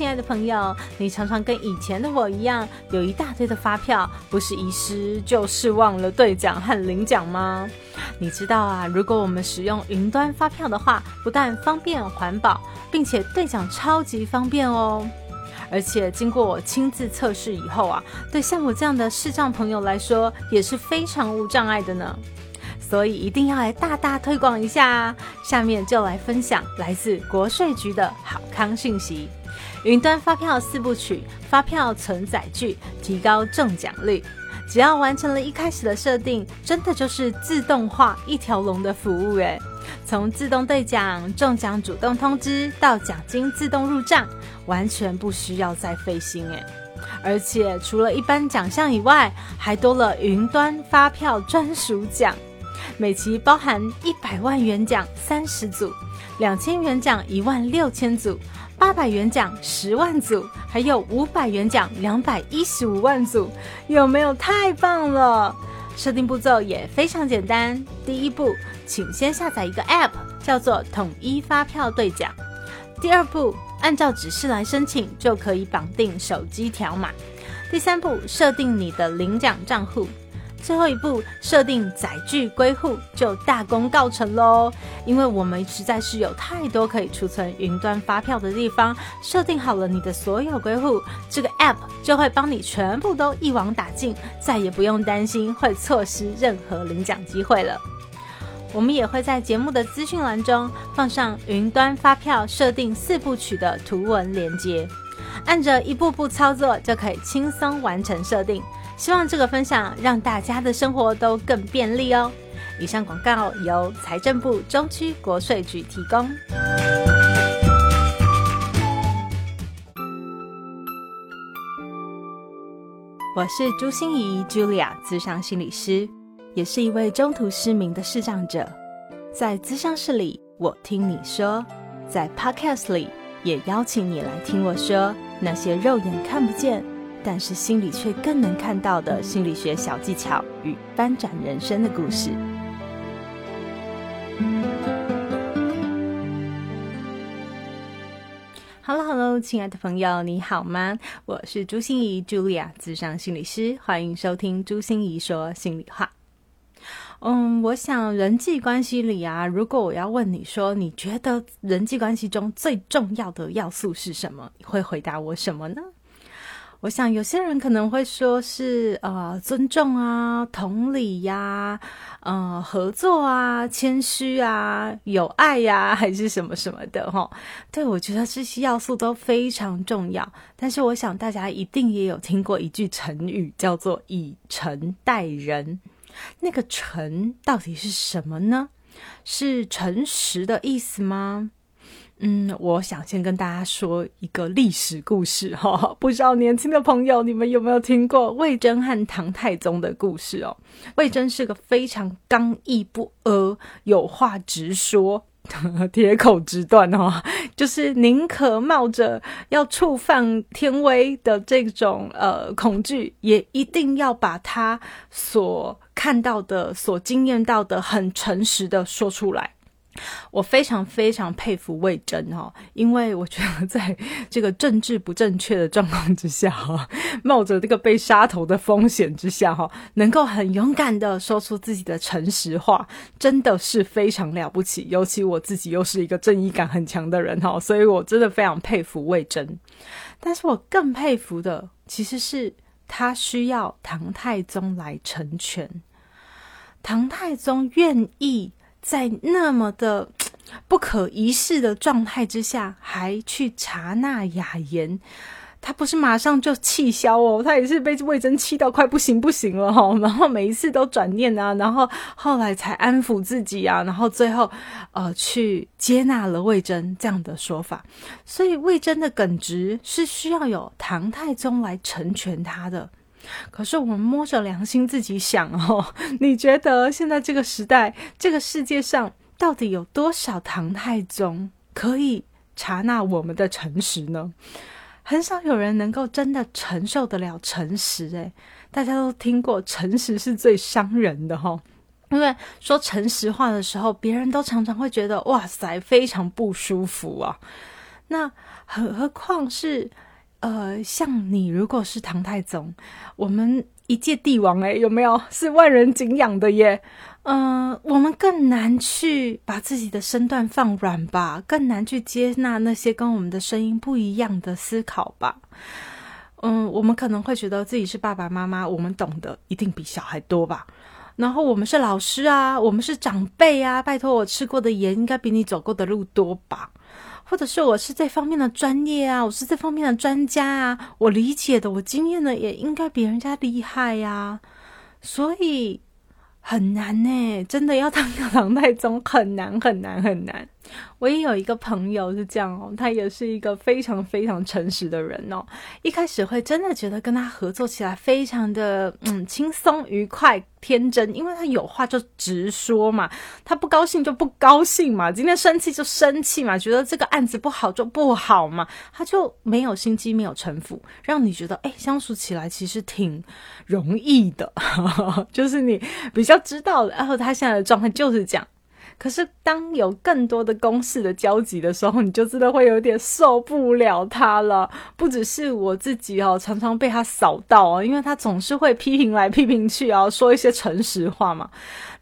亲爱的朋友，你常常跟以前的我一样，有一大堆的发票，不是遗失就是忘了兑奖和领奖吗？你知道啊，如果我们使用云端发票的话，不但方便环保，并且兑奖超级方便哦。而且经过我亲自测试以后啊，对像我这样的视障朋友来说，也是非常无障碍的呢。所以一定要来大大推广一下啊！下面就来分享来自国税局的好康讯息：云端发票四部曲，发票存载具，提高中奖率。只要完成了一开始的设定，真的就是自动化一条龙的服务诶。从自动兑奖、中奖主动通知到奖金自动入账，完全不需要再费心诶。而且除了一般奖项以外，还多了云端发票专属奖。每期包含一百万元奖三十组，两千元奖一万六千组，八百元奖十万组，还有五百元奖两百一十五万组，有没有太棒了？设定步骤也非常简单，第一步，请先下载一个 App，叫做统一发票兑奖。第二步，按照指示来申请，就可以绑定手机条码。第三步，设定你的领奖账户。最后一步，设定载具归户就大功告成喽。因为我们实在是有太多可以储存云端发票的地方，设定好了你的所有归户，这个 App 就会帮你全部都一网打尽，再也不用担心会错失任何领奖机会了。我们也会在节目的资讯栏中放上云端发票设定四部曲的图文连接，按着一步步操作就可以轻松完成设定。希望这个分享让大家的生活都更便利哦。以上广告由财政部中区国税局提供。我是朱心怡 Julia，资商心理师，也是一位中途失明的视障者。在咨商室里，我听你说；在 Podcast 里，也邀请你来听我说那些肉眼看不见。但是心里却更能看到的心理学小技巧与翻转人生的故事。Hello，Hello，亲爱的朋友，你好吗？我是朱心怡，Julia，智商心理师，欢迎收听朱心怡说心里话。嗯，我想人际关系里啊，如果我要问你说，你觉得人际关系中最重要的要素是什么？你会回答我什么呢？我想有些人可能会说是呃尊重啊、同理呀、呃合作啊、谦虚啊、有爱呀，还是什么什么的哈。对我觉得这些要素都非常重要。但是我想大家一定也有听过一句成语，叫做以诚待人。那个诚到底是什么呢？是诚实的意思吗？嗯，我想先跟大家说一个历史故事哈，不知道年轻的朋友你们有没有听过魏征和唐太宗的故事哦？魏征是个非常刚毅不阿、有话直说、铁口直断哦，就是宁可冒着要触犯天威的这种呃恐惧，也一定要把他所看到的、所经验到的很诚实的说出来。我非常非常佩服魏征哈，因为我觉得在这个政治不正确的状况之下哈，冒着这个被杀头的风险之下哈，能够很勇敢的说出自己的诚实话，真的是非常了不起。尤其我自己又是一个正义感很强的人哈，所以我真的非常佩服魏征。但是我更佩服的其实是他需要唐太宗来成全，唐太宗愿意。在那么的 不可一世的状态之下，还去查纳雅言，他不是马上就气消哦，他也是被魏征气到快不行不行了哈。然后每一次都转念啊，然后后来才安抚自己啊，然后最后呃去接纳了魏征这样的说法。所以魏征的耿直是需要有唐太宗来成全他的。可是我们摸着良心自己想哦，你觉得现在这个时代，这个世界上到底有多少唐太宗可以查纳我们的诚实呢？很少有人能够真的承受得了诚实。诶，大家都听过诚实是最伤人的哈，因为说诚实话的时候，别人都常常会觉得哇塞，非常不舒服啊。那何况是呃，像你如果是唐太宗，我们一介帝王，哎，有没有是万人敬仰的耶？嗯，我们更难去把自己的身段放软吧，更难去接纳那些跟我们的声音不一样的思考吧。嗯，我们可能会觉得自己是爸爸妈妈，我们懂得一定比小孩多吧。然后我们是老师啊，我们是长辈啊，拜托我吃过的盐应该比你走过的路多吧？或者是我是这方面的专业啊，我是这方面的专家啊，我理解的，我经验的也应该比人家厉害呀。所以很难呢，真的要当个唐太宗很难很难很难。我也有一个朋友是这样哦，他也是一个非常非常诚实的人哦。一开始会真的觉得跟他合作起来非常的嗯轻松愉快天真，因为他有话就直说嘛，他不高兴就不高兴嘛，今天生气就生气嘛，觉得这个案子不好就不好嘛，他就没有心机，没有城府，让你觉得哎相处起来其实挺容易的，就是你比较知道，然后他现在的状态就是这样。可是，当有更多的公事的交集的时候，你就真的会有点受不了他了。不只是我自己哦，常常被他扫到啊，因为他总是会批评来批评去啊，说一些诚实话嘛。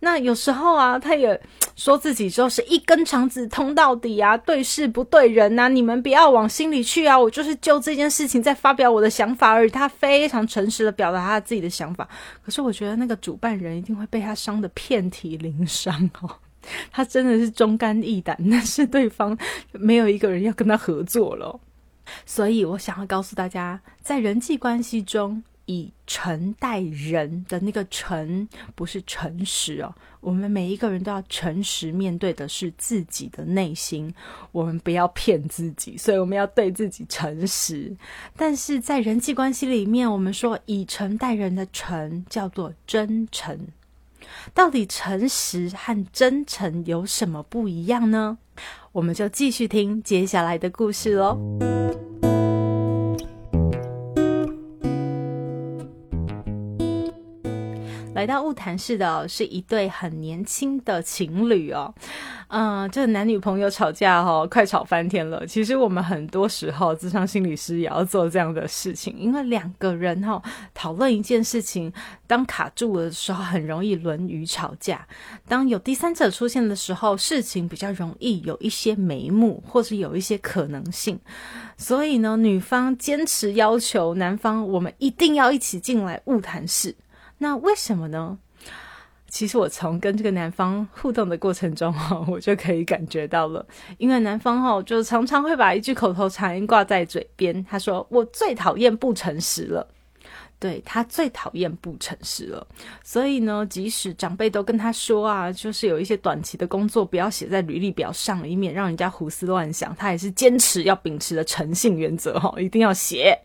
那有时候啊，他也说自己就是一根肠子通到底啊，对事不对人呐，你们不要往心里去啊。我就是就这件事情在发表我的想法而已。他非常诚实的表达他自己的想法，可是我觉得那个主办人一定会被他伤的遍体鳞伤哦。他真的是忠肝义胆，但是对方没有一个人要跟他合作了。所以我想要告诉大家，在人际关系中，以诚待人的那个诚，不是诚实哦。我们每一个人都要诚实面对的是自己的内心，我们不要骗自己，所以我们要对自己诚实。但是在人际关系里面，我们说以诚待人的诚叫做真诚。到底诚实和真诚有什么不一样呢？我们就继续听接下来的故事喽。来到雾谈室的是一对很年轻的情侣哦。嗯，这男女朋友吵架哈，快吵翻天了。其实我们很多时候，智商心理师也要做这样的事情，因为两个人哈讨论一件事情，当卡住的时候，很容易沦于吵架；当有第三者出现的时候，事情比较容易有一些眉目，或是有一些可能性。所以呢，女方坚持要求男方，我们一定要一起进来物谈室。那为什么呢？其实我从跟这个男方互动的过程中哈，我就可以感觉到了，因为男方哈就常常会把一句口头禅挂在嘴边，他说：“我最讨厌不诚实了。”对他最讨厌不诚实了，所以呢，即使长辈都跟他说啊，就是有一些短期的工作不要写在履历表上，以免让人家胡思乱想，他也是坚持要秉持的诚信原则哈，一定要写。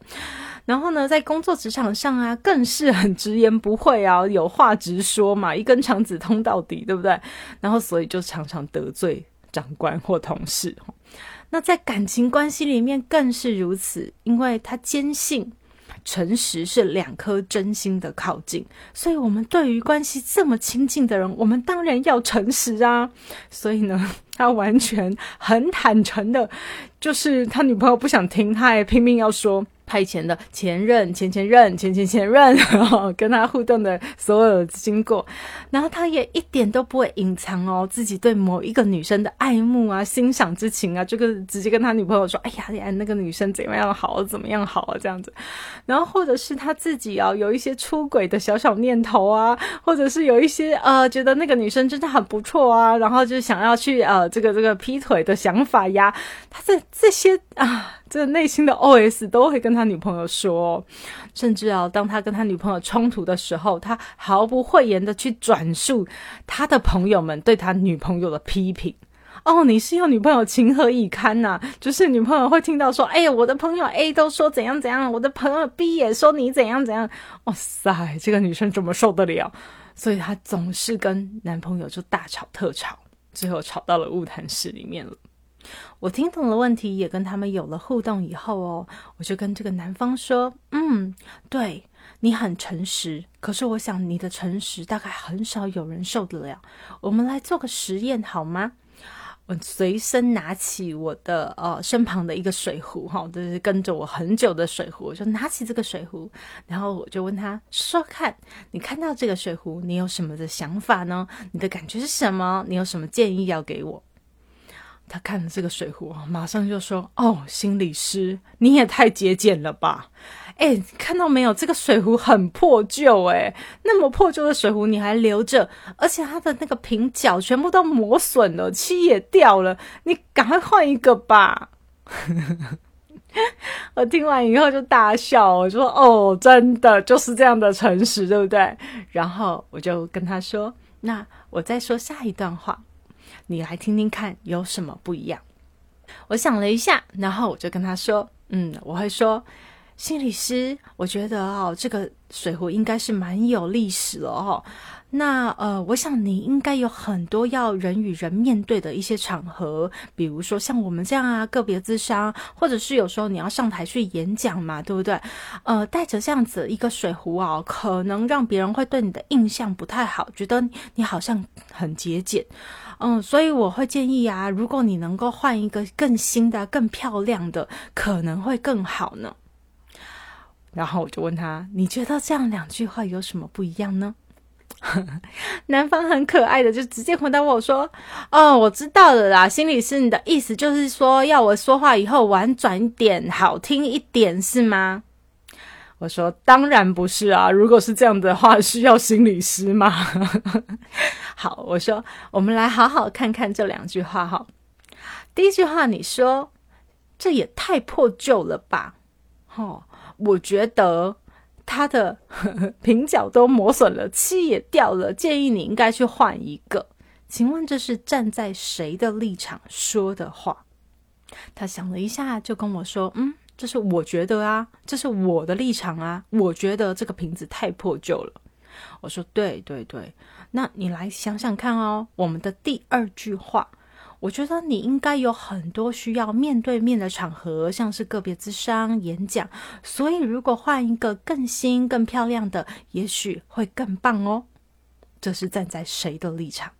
然后呢，在工作职场上啊，更是很直言不讳啊，有话直说嘛，一根肠子通到底，对不对？然后所以就常常得罪长官或同事。那在感情关系里面更是如此，因为他坚信诚实是两颗真心的靠近，所以我们对于关系这么亲近的人，我们当然要诚实啊。所以呢，他完全很坦诚的，就是他女朋友不想听，他也拼命要说。他以前的前任、前前任、前前前任，然后跟他互动的所有经过，然后他也一点都不会隐藏哦，自己对某一个女生的爱慕啊、欣赏之情啊，这个直接跟他女朋友说：“哎呀，哎，那个女生怎么样好，怎么样好啊？”这样子，然后或者是他自己啊，有一些出轨的小小念头啊，或者是有一些呃，觉得那个女生真的很不错啊，然后就想要去呃，这个这个劈腿的想法呀，他这这些啊。这内心的 OS 都会跟他女朋友说，甚至啊，当他跟他女朋友冲突的时候，他毫不讳言的去转述他的朋友们对他女朋友的批评。哦，你是要女朋友情何以堪呐？就是女朋友会听到说，哎呀，我的朋友 A 都说怎样怎样，我的朋友 B 也说你怎样怎样。哇塞，这个女生怎么受得了？所以她总是跟男朋友就大吵特吵，最后吵到了物谈室里面了。我听懂了问题，也跟他们有了互动以后哦，我就跟这个男方说：“嗯，对你很诚实，可是我想你的诚实大概很少有人受得了。我们来做个实验好吗？我随身拿起我的呃身旁的一个水壶，哈，就是跟着我很久的水壶，我就拿起这个水壶，然后我就问他说：“看你看到这个水壶，你有什么的想法呢？你的感觉是什么？你有什么建议要给我？”他看了这个水壶，马上就说：“哦，心理师，你也太节俭了吧！哎，看到没有，这个水壶很破旧，哎，那么破旧的水壶你还留着，而且它的那个瓶角全部都磨损了，漆也掉了，你赶快换一个吧！” 我听完以后就大笑，我就说：“哦，真的就是这样的诚实，对不对？”然后我就跟他说：“那我再说下一段话。”你来听听看有什么不一样？我想了一下，然后我就跟他说：“嗯，我会说，心理师，我觉得哦，这个水壶应该是蛮有历史了哦。那呃，我想你应该有很多要人与人面对的一些场合，比如说像我们这样啊，个别咨商，或者是有时候你要上台去演讲嘛，对不对？呃，带着这样子一个水壶啊，可能让别人会对你的印象不太好，觉得你好像很节俭。”嗯，所以我会建议啊，如果你能够换一个更新的、更漂亮的，可能会更好呢。然后我就问他：“你觉得这样两句话有什么不一样呢？” 男方很可爱的就直接回答我说：“哦，我知道了啦，心理师，你的意思就是说要我说话以后婉转一点、好听一点，是吗？”我说：“当然不是啊！如果是这样的话，需要心理师吗？” 好，我说，我们来好好看看这两句话哈。第一句话，你说这也太破旧了吧？哦，我觉得它的 瓶角都磨损了，漆也掉了，建议你应该去换一个。请问这是站在谁的立场说的话？他想了一下，就跟我说：“嗯。”这是我觉得啊，这是我的立场啊。我觉得这个瓶子太破旧了。我说对对对，那你来想想看哦。我们的第二句话，我觉得你应该有很多需要面对面的场合，像是个别咨商、演讲。所以如果换一个更新、更漂亮的，也许会更棒哦。这是站在谁的立场？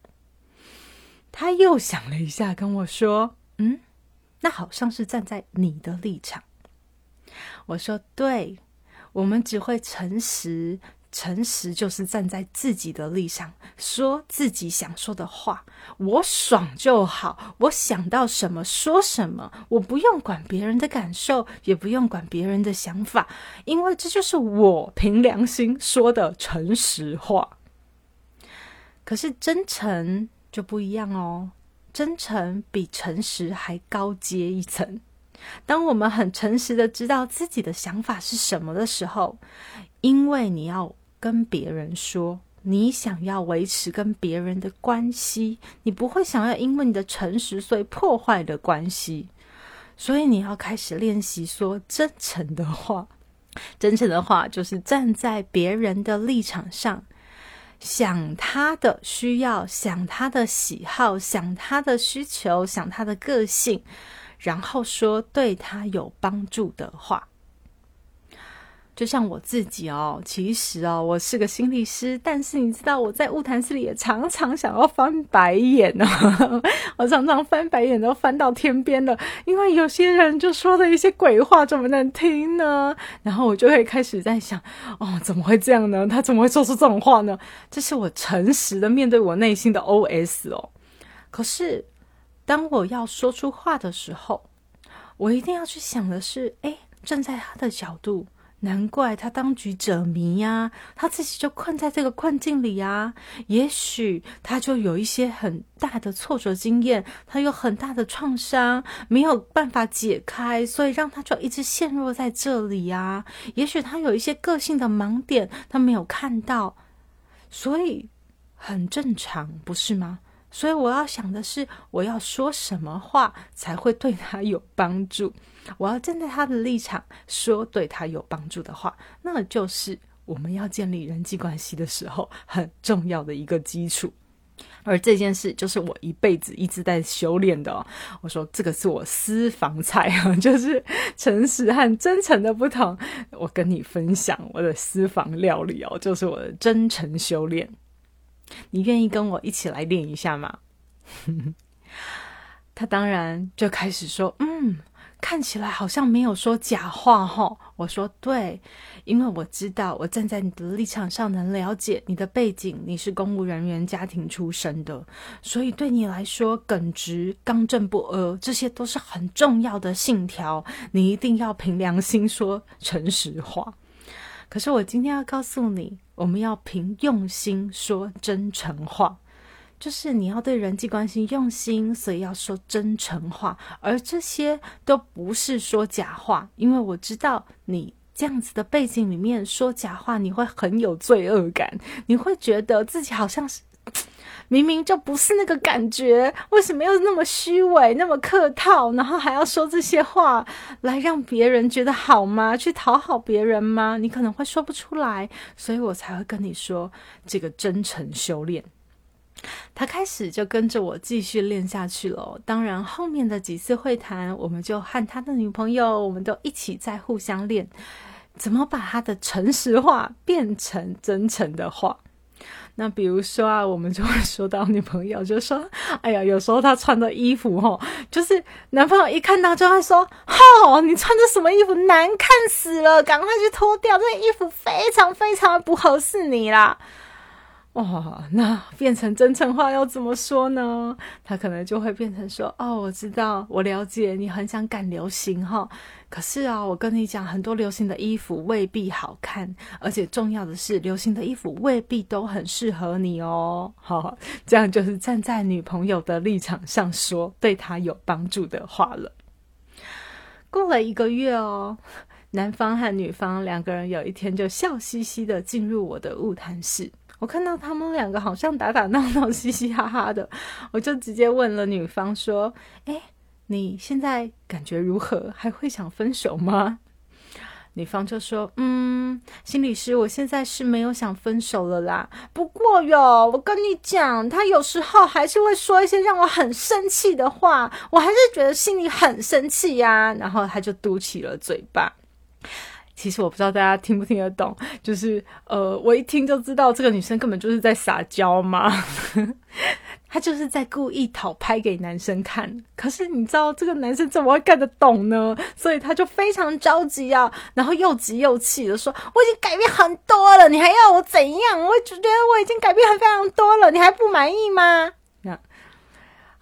他又想了一下，跟我说：“嗯，那好像是站在你的立场。”我说：“对，我们只会诚实，诚实就是站在自己的立场，说自己想说的话。我爽就好，我想到什么说什么，我不用管别人的感受，也不用管别人的想法，因为这就是我凭良心说的诚实话。可是真诚就不一样哦，真诚比诚实还高阶一层。”当我们很诚实的知道自己的想法是什么的时候，因为你要跟别人说，你想要维持跟别人的关系，你不会想要因为你的诚实所以破坏的关系，所以你要开始练习说真诚的话。真诚的话就是站在别人的立场上，想他的需要，想他的喜好，想他的需求，想他的个性。然后说对他有帮助的话，就像我自己哦，其实哦，我是个心理师，但是你知道我在物谈室里也常常想要翻白眼呢，我常常翻白眼都翻到天边了，因为有些人就说的一些鬼话怎么能听呢？然后我就会开始在想，哦，怎么会这样呢？他怎么会说出这种话呢？这是我诚实的面对我内心的 OS 哦，可是。当我要说出话的时候，我一定要去想的是：哎，站在他的角度，难怪他当局者迷呀，他自己就困在这个困境里呀。也许他就有一些很大的挫折经验，他有很大的创伤，没有办法解开，所以让他就一直陷入在这里呀。也许他有一些个性的盲点，他没有看到，所以很正常，不是吗？所以我要想的是，我要说什么话才会对他有帮助？我要站在他的立场说对他有帮助的话，那就是我们要建立人际关系的时候很重要的一个基础。而这件事就是我一辈子一直在修炼的。我说这个是我私房菜啊，就是诚实和真诚的不同。我跟你分享我的私房料理哦，就是我的真诚修炼。你愿意跟我一起来练一下吗？他当然就开始说：“嗯。”看起来好像没有说假话哈，我说对，因为我知道我站在你的立场上能了解你的背景，你是公务人员家庭出身的，所以对你来说耿直、刚正不阿，这些都是很重要的信条，你一定要凭良心说诚实话。可是我今天要告诉你，我们要凭用心说真诚话。就是你要对人际关系用心，所以要说真诚话，而这些都不是说假话，因为我知道你这样子的背景里面说假话，你会很有罪恶感，你会觉得自己好像是明明就不是那个感觉，为什么又那么虚伪、那么客套，然后还要说这些话来让别人觉得好吗？去讨好别人吗？你可能会说不出来，所以我才会跟你说这个真诚修炼。他开始就跟着我继续练下去了。当然，后面的几次会谈，我们就和他的女朋友，我们都一起在互相练，怎么把他的诚实话变成真诚的话。那比如说啊，我们就会说到女朋友，就说：“哎呀，有时候她穿的衣服，哈，就是男朋友一看到就会说：‘哈，你穿的什么衣服，难看死了，赶快去脱掉，这衣服非常非常不合适你啦。’”哇，那变成真诚话要怎么说呢？他可能就会变成说：“哦，我知道，我了解你很想赶流行哈，可是啊，我跟你讲，很多流行的衣服未必好看，而且重要的是，流行的衣服未必都很适合你哦。”好，这样就是站在女朋友的立场上说对她有帮助的话了。过了一个月哦，男方和女方两个人有一天就笑嘻嘻的进入我的物谈室。我看到他们两个好像打打闹闹、嘻嘻哈哈的，我就直接问了女方说：“哎，你现在感觉如何？还会想分手吗？”女方就说：“嗯，心理师，我现在是没有想分手了啦。不过哟，我跟你讲，他有时候还是会说一些让我很生气的话，我还是觉得心里很生气呀。”然后他就嘟起了嘴巴。其实我不知道大家听不听得懂，就是呃，我一听就知道这个女生根本就是在撒娇嘛，她就是在故意讨拍给男生看。可是你知道这个男生怎么会看得懂呢？所以他就非常着急啊，然后又急又气的说：“我已经改变很多了，你还要我怎样？我觉得我已经改变很非常多了，你还不满意吗？”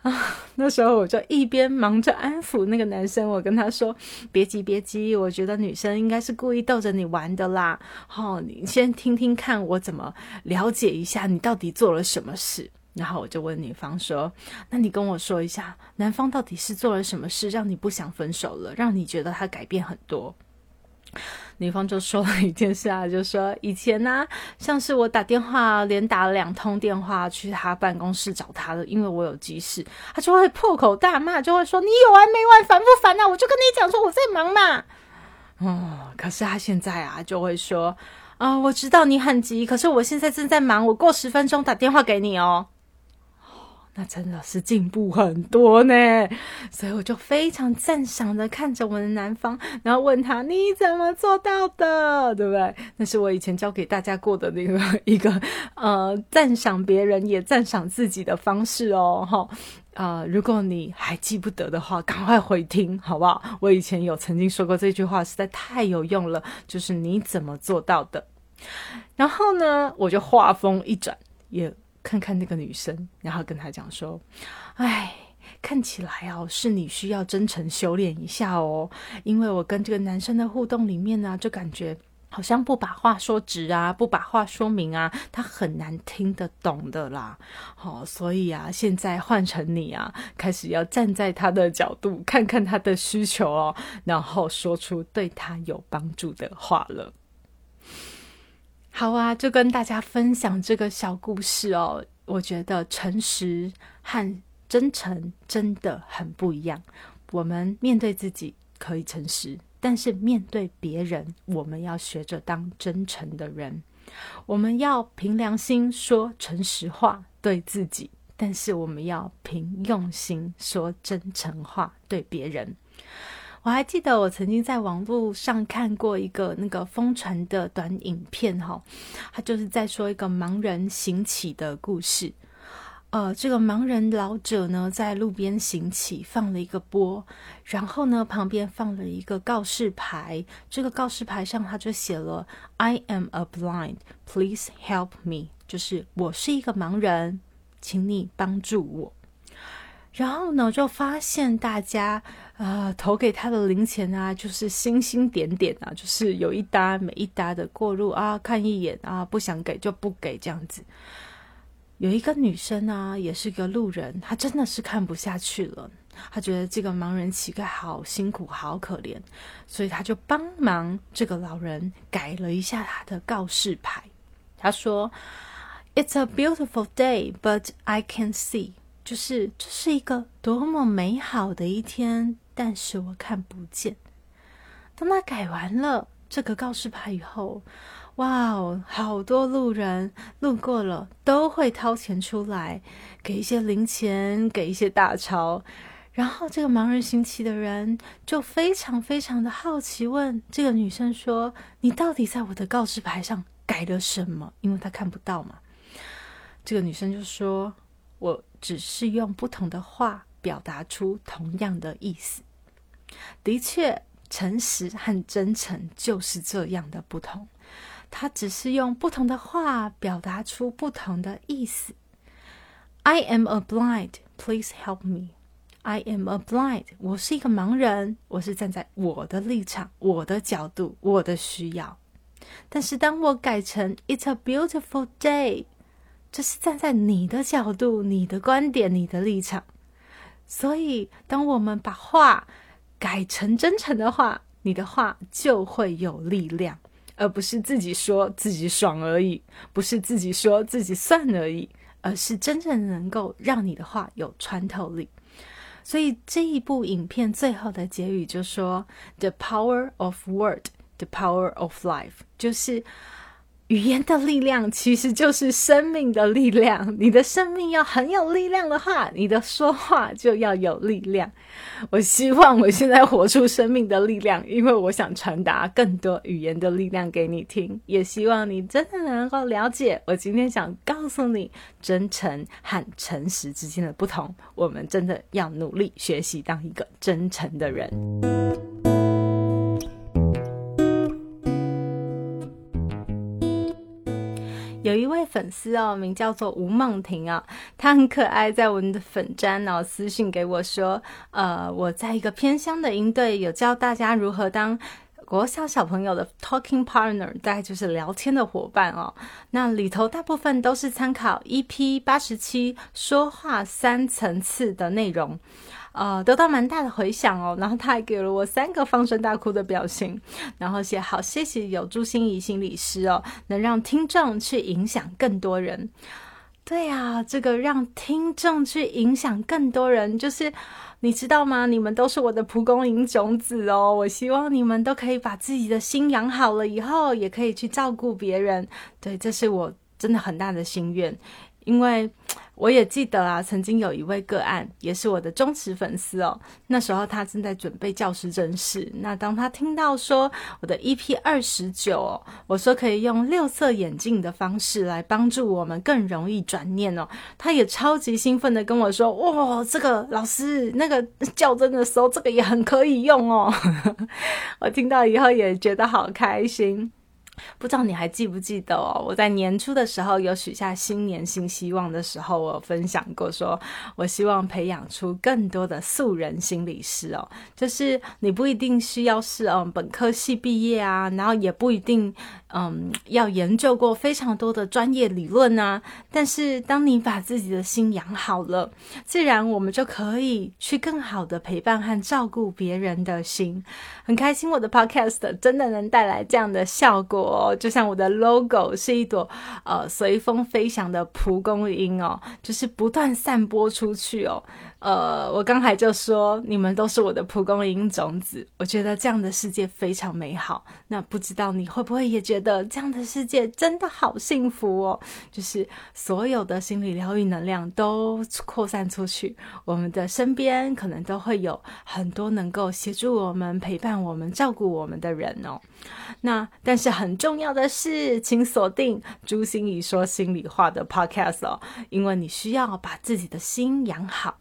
啊，那时候我就一边忙着安抚那个男生，我跟他说：“别急，别急，我觉得女生应该是故意逗着你玩的啦。好，你先听听看，我怎么了解一下你到底做了什么事。”然后我就问女方说：“那你跟我说一下，男方到底是做了什么事，让你不想分手了，让你觉得他改变很多？”女方就说了一件事啊，就说以前呢，像是我打电话连打了两通电话去他办公室找他的，因为我有急事，他就会破口大骂，就会说你有完没完，烦不烦啊？我就跟你讲说我在忙嘛。哦，可是他现在啊，就会说啊，我知道你很急，可是我现在正在忙，我过十分钟打电话给你哦。那真的是进步很多呢，所以我就非常赞赏的看着我的男方，然后问他你怎么做到的，对不对？那是我以前教给大家过的那个 一个呃赞赏别人也赞赏自己的方式哦，哈啊！如果你还记不得的话，赶快回听好不好？我以前有曾经说过这句话，实在太有用了，就是你怎么做到的？然后呢，我就话锋一转，也。看看那个女生，然后跟她讲说：“哎，看起来哦，是你需要真诚修炼一下哦，因为我跟这个男生的互动里面呢，就感觉好像不把话说直啊，不把话说明啊，他很难听得懂的啦。好，所以啊，现在换成你啊，开始要站在他的角度，看看他的需求哦，然后说出对他有帮助的话了。”好啊，就跟大家分享这个小故事哦。我觉得诚实和真诚真的很不一样。我们面对自己可以诚实，但是面对别人，我们要学着当真诚的人。我们要凭良心说诚实话对自己，但是我们要凭用心说真诚话对别人。我还记得我曾经在网络上看过一个那个疯传的短影片，哈，他就是在说一个盲人行乞的故事。呃，这个盲人老者呢，在路边行乞，放了一个钵，然后呢，旁边放了一个告示牌。这个告示牌上，他就写了 “I am a blind, please help me”，就是我是一个盲人，请你帮助我。然后呢，就发现大家啊，投给他的零钱啊，就是星星点点啊，就是有一搭没一搭的过路啊，看一眼啊，不想给就不给这样子。有一个女生啊，也是个路人，她真的是看不下去了。她觉得这个盲人乞丐好辛苦，好可怜，所以她就帮忙这个老人改了一下他的告示牌。她说：“It's a beautiful day, but I can see。”就是这是一个多么美好的一天，但是我看不见。当他改完了这个告示牌以后。哇哦，好多路人路过了都会掏钱出来，给一些零钱，给一些大钞。然后这个盲人行乞的人就非常非常的好奇，问这个女生说：“你到底在我的告示牌上改了什么？”因为他看不到嘛。这个女生就说：“我只是用不同的话表达出同样的意思。”的确，诚实和真诚就是这样的不同。他只是用不同的话表达出不同的意思。I am a blind, please help me. I am a blind，我是一个盲人，我是站在我的立场、我的角度、我的需要。但是当我改成 It's a beautiful day，这是站在你的角度、你的观点、你的立场。所以，当我们把话改成真诚的话，你的话就会有力量。而不是自己说自己爽而已，不是自己说自己算而已，而是真正能够让你的话有穿透力。所以这一部影片最后的结语就说：“The power of word, the power of life，就是。”语言的力量其实就是生命的力量。你的生命要很有力量的话，你的说话就要有力量。我希望我现在活出生命的力量，因为我想传达更多语言的力量给你听。也希望你真的能够了解我今天想告诉你真诚和诚实之间的不同。我们真的要努力学习当一个真诚的人。粉丝哦，名叫做吴梦婷啊，她很可爱，在我们的粉砖哦私信给我说，呃，我在一个偏乡的营队，有教大家如何当国小小朋友的 talking partner，大概就是聊天的伙伴哦。那里头大部分都是参考 EP 八十七说话三层次的内容。呃，得到蛮大的回响哦，然后他还给了我三个放声大哭的表情，然后写好谢谢有朱心怡心理师哦，能让听众去影响更多人。对呀，这个让听众去影响更多人，就是你知道吗？你们都是我的蒲公英种子哦，我希望你们都可以把自己的心养好了以后，也可以去照顾别人。对，这是我真的很大的心愿。因为我也记得啊，曾经有一位个案，也是我的忠实粉丝哦。那时候他正在准备教师证试，那当他听到说我的 EP 二十九，我说可以用六色眼镜的方式来帮助我们更容易转念哦，他也超级兴奋的跟我说：“哇，这个老师那个较真的时候，这个也很可以用哦。”我听到以后也觉得好开心。不知道你还记不记得哦？我在年初的时候有许下新年新希望的时候，我分享过，说我希望培养出更多的素人心理师哦。就是你不一定需要是嗯本科系毕业啊，然后也不一定嗯要研究过非常多的专业理论啊。但是当你把自己的心养好了，自然我们就可以去更好的陪伴和照顾别人的心。很开心我的 Podcast 真的能带来这样的效果。就像我的 logo 是一朵呃随风飞翔的蒲公英哦，就是不断散播出去哦。呃，我刚才就说你们都是我的蒲公英种子，我觉得这样的世界非常美好。那不知道你会不会也觉得这样的世界真的好幸福哦？就是所有的心理疗愈能量都扩散出去，我们的身边可能都会有很多能够协助我们、陪伴我们、照顾我们的人哦。那但是很重要的是，请锁定朱心怡说心里话的 Podcast 哦，因为你需要把自己的心养好。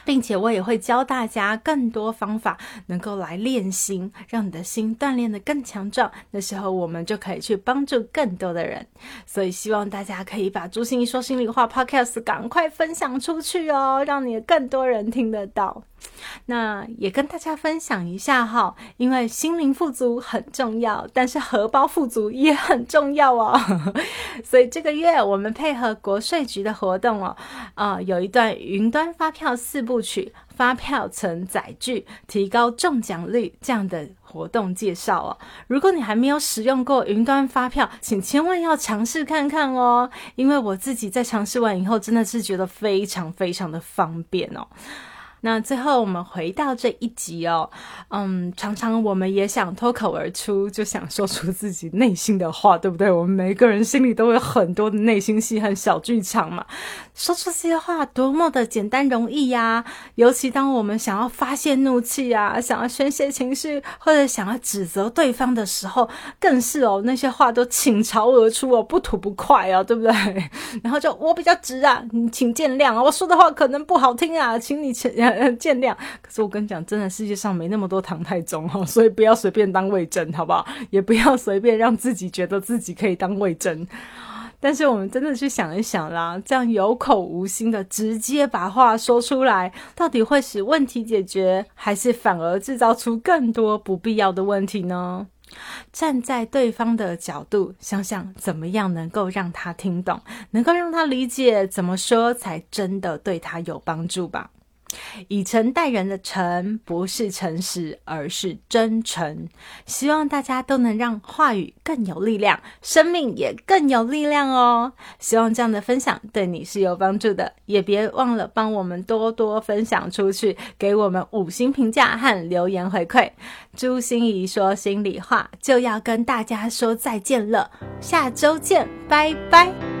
并且我也会教大家更多方法，能够来练心，让你的心锻炼的更强壮。那时候我们就可以去帮助更多的人。所以希望大家可以把朱心怡说心里话 Podcast 赶快分享出去哦，让你更多人听得到。那也跟大家分享一下哈，因为心灵富足很重要，但是荷包富足也很重要哦。所以这个月我们配合国税局的活动哦，啊，有一段云端发票四部曲，发票存载具，提高中奖率这样的活动介绍哦。如果你还没有使用过云端发票，请千万要尝试看看哦，因为我自己在尝试完以后，真的是觉得非常非常的方便哦。那最后我们回到这一集哦，嗯，常常我们也想脱口而出，就想说出自己内心的话，对不对？我们每个人心里都有很多的内心戏和小剧场嘛。说出这些话多么的简单容易呀！尤其当我们想要发泄怒气啊，想要宣泄情绪，或者想要指责对方的时候，更是哦，那些话都倾巢而出哦，不吐不快啊，对不对？然后就我比较直啊，你请见谅啊，我说的话可能不好听啊，请你请。见谅，可是我跟你讲，真的世界上没那么多唐太宗哈，所以不要随便当魏征，好不好？也不要随便让自己觉得自己可以当魏征。但是我们真的去想一想啦，这样有口无心的直接把话说出来，到底会使问题解决，还是反而制造出更多不必要的问题呢？站在对方的角度想想，怎么样能够让他听懂，能够让他理解，怎么说才真的对他有帮助吧。以诚待人的诚，不是诚实，而是真诚。希望大家都能让话语更有力量，生命也更有力量哦。希望这样的分享对你是有帮助的，也别忘了帮我们多多分享出去，给我们五星评价和留言回馈。朱心怡说心里话，就要跟大家说再见了，下周见，拜拜。